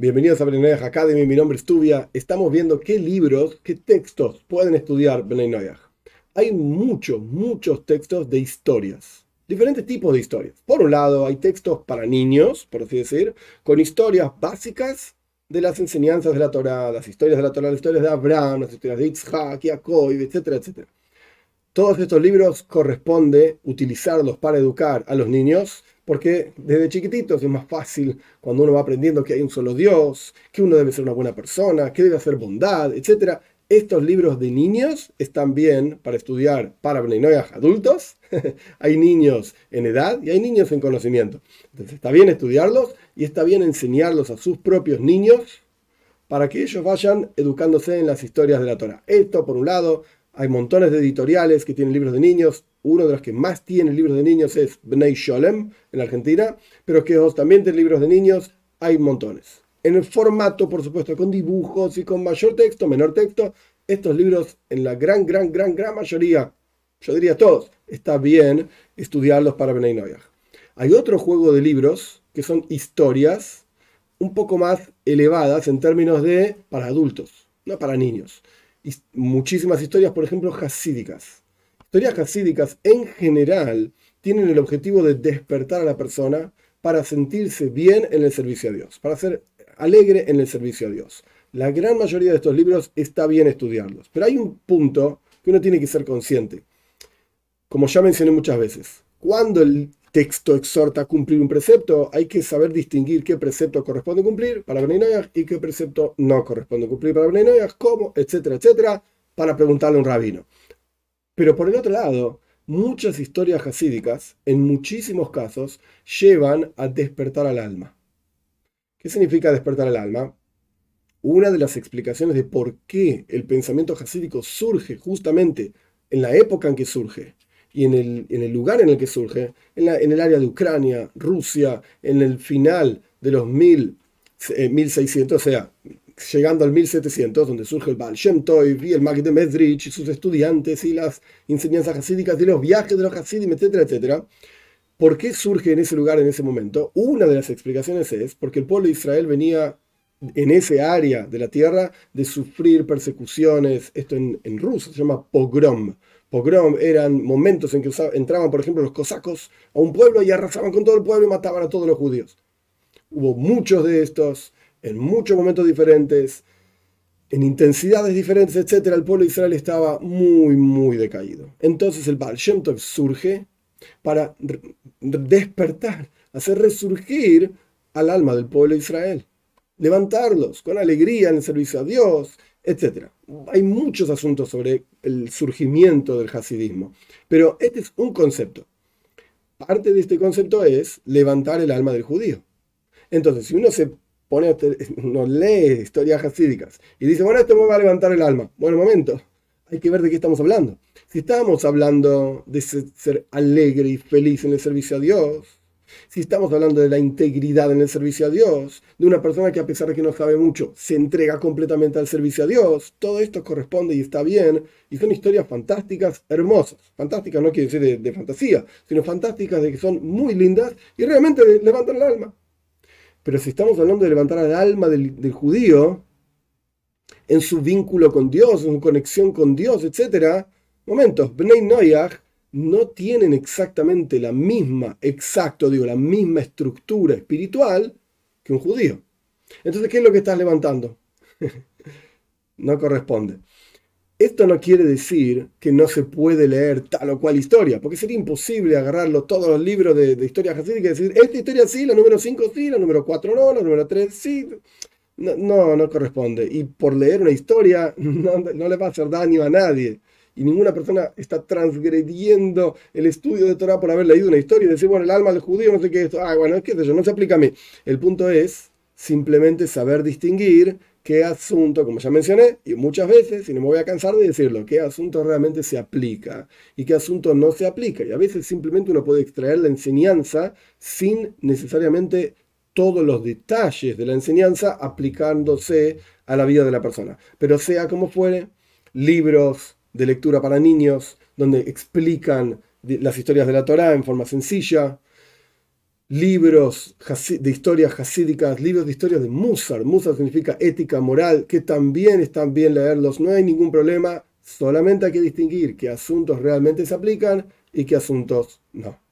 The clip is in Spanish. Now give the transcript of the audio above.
Bienvenidos a Bnei Academy, mi nombre es Tubia. Estamos viendo qué libros, qué textos pueden estudiar Bnei Hay muchos, muchos textos de historias, diferentes tipos de historias. Por un lado, hay textos para niños, por así decir, con historias básicas de las enseñanzas de la Torah, las historias de la Torah, las historias de Abraham, las historias de Yitzhak, Jacob, etcétera, etcétera. Todos estos libros corresponde utilizarlos para educar a los niños porque desde chiquititos es más fácil cuando uno va aprendiendo que hay un solo Dios, que uno debe ser una buena persona, que debe hacer bondad, etc. Estos libros de niños están bien para estudiar para Bneinoyah adultos. hay niños en edad y hay niños en conocimiento. Entonces está bien estudiarlos y está bien enseñarlos a sus propios niños para que ellos vayan educándose en las historias de la Torah. Esto por un lado, hay montones de editoriales que tienen libros de niños. Uno de los que más tiene libros de niños es Bnei Sholem en Argentina, pero que también tienen libros de niños, hay montones. En el formato, por supuesto, con dibujos y con mayor texto, menor texto, estos libros, en la gran, gran, gran, gran mayoría, yo diría todos, está bien estudiarlos para Bnei Noyah. Hay otro juego de libros que son historias un poco más elevadas en términos de para adultos, no para niños muchísimas historias, por ejemplo, hasídicas. Historias hasídicas en general tienen el objetivo de despertar a la persona para sentirse bien en el servicio a Dios, para ser alegre en el servicio a Dios. La gran mayoría de estos libros está bien estudiarlos, pero hay un punto que uno tiene que ser consciente. Como ya mencioné muchas veces, cuando el texto exhorta a cumplir un precepto, hay que saber distinguir qué precepto corresponde cumplir para Bnei y qué precepto no corresponde cumplir para Bnei cómo, etcétera, etcétera, para preguntarle a un rabino. Pero por el otro lado, muchas historias hasídicas, en muchísimos casos, llevan a despertar al alma. ¿Qué significa despertar al alma? Una de las explicaciones de por qué el pensamiento hasídico surge justamente en la época en que surge y en el, en el lugar en el que surge, en, en, el área de Ucrania, Rusia, en el final de los mil, 1600, eh, o sea, llegando al 1700, donde surge el Baal Shem y el Magid de Medrich y sus estudiantes y las enseñanzas hasídicas y los viajes de los hasidim, etcétera, etcétera. ¿Por qué surge en ese lugar en ese momento? Una de las explicaciones es porque el pueblo de Israel venía en ese área de la tierra de sufrir persecuciones, esto en, en ruso se llama pogrom, pogrom eran momentos en que entraban, por ejemplo, los cosacos a un pueblo y arrasaban con todo el pueblo y mataban a todos los judíos. Hubo muchos de estos, en muchos momentos diferentes, en intensidades diferentes, etc. El pueblo de Israel estaba muy, muy decaído. Entonces el Baal Shem Tov surge para despertar, hacer resurgir al alma del pueblo de Israel, levantarlos con alegría en el servicio a Dios, etc. Hay muchos asuntos sobre el surgimiento del hasidismo, pero este es un concepto. Parte de este concepto es levantar el alma del judío. Entonces, si uno se pone, uno lee historias hasídicas y dice, bueno, esto me va a levantar el alma. Bueno, momento, hay que ver de qué estamos hablando. Si estamos hablando de ser alegre y feliz en el servicio a Dios, si estamos hablando de la integridad en el servicio a Dios, de una persona que a pesar de que no sabe mucho, se entrega completamente al servicio a Dios, todo esto corresponde y está bien, y son historias fantásticas, hermosas. Fantásticas no quiere decir de, fantasía, sino fantásticas de que son muy lindas y realmente levantan el alma. Pero si estamos hablando de levantar el alma del, judío, en su vínculo con Dios, en su conexión con Dios, etc., momentos, Bnei Noyach no tienen exactamente la misma, exacto, digo, la misma estructura espiritual que un judío. Entonces, ¿qué es lo que estás levantando? no corresponde. Esto no quiere decir que no se puede leer tal o cual historia, porque sería imposible agarrarlo todos los libros de, historia jasídica y decir, esta historia sí, la número 5 sí, la número 4 no, la número 3 sí. No, no, corresponde. Y por leer una historia no, no le va a hacer daño a nadie y ninguna persona está transgrediendo el estudio de Torah por haber leído una historia y decir, bueno, el alma del judío, no sé qué es esto, ah, bueno, qué sé yo, no se aplica a mí. El punto es simplemente saber distinguir qué asunto, como ya mencioné, y muchas veces, y no me voy a cansar de decirlo, qué asunto realmente se aplica y qué asunto no se aplica. Y a veces simplemente uno puede extraer la enseñanza sin necesariamente todos los detalles de la enseñanza aplicándose a la vida de la persona. Pero sea como fuere, libros, de lectura para niños, donde explican las historias de la Torá en forma sencilla, libros de historias hasídicas, libros de historias de Musar. Musar significa ética, moral, que también están bien leerlos, no hay ningún problema. Solamente hay que distinguir qué asuntos realmente se aplican y qué asuntos no.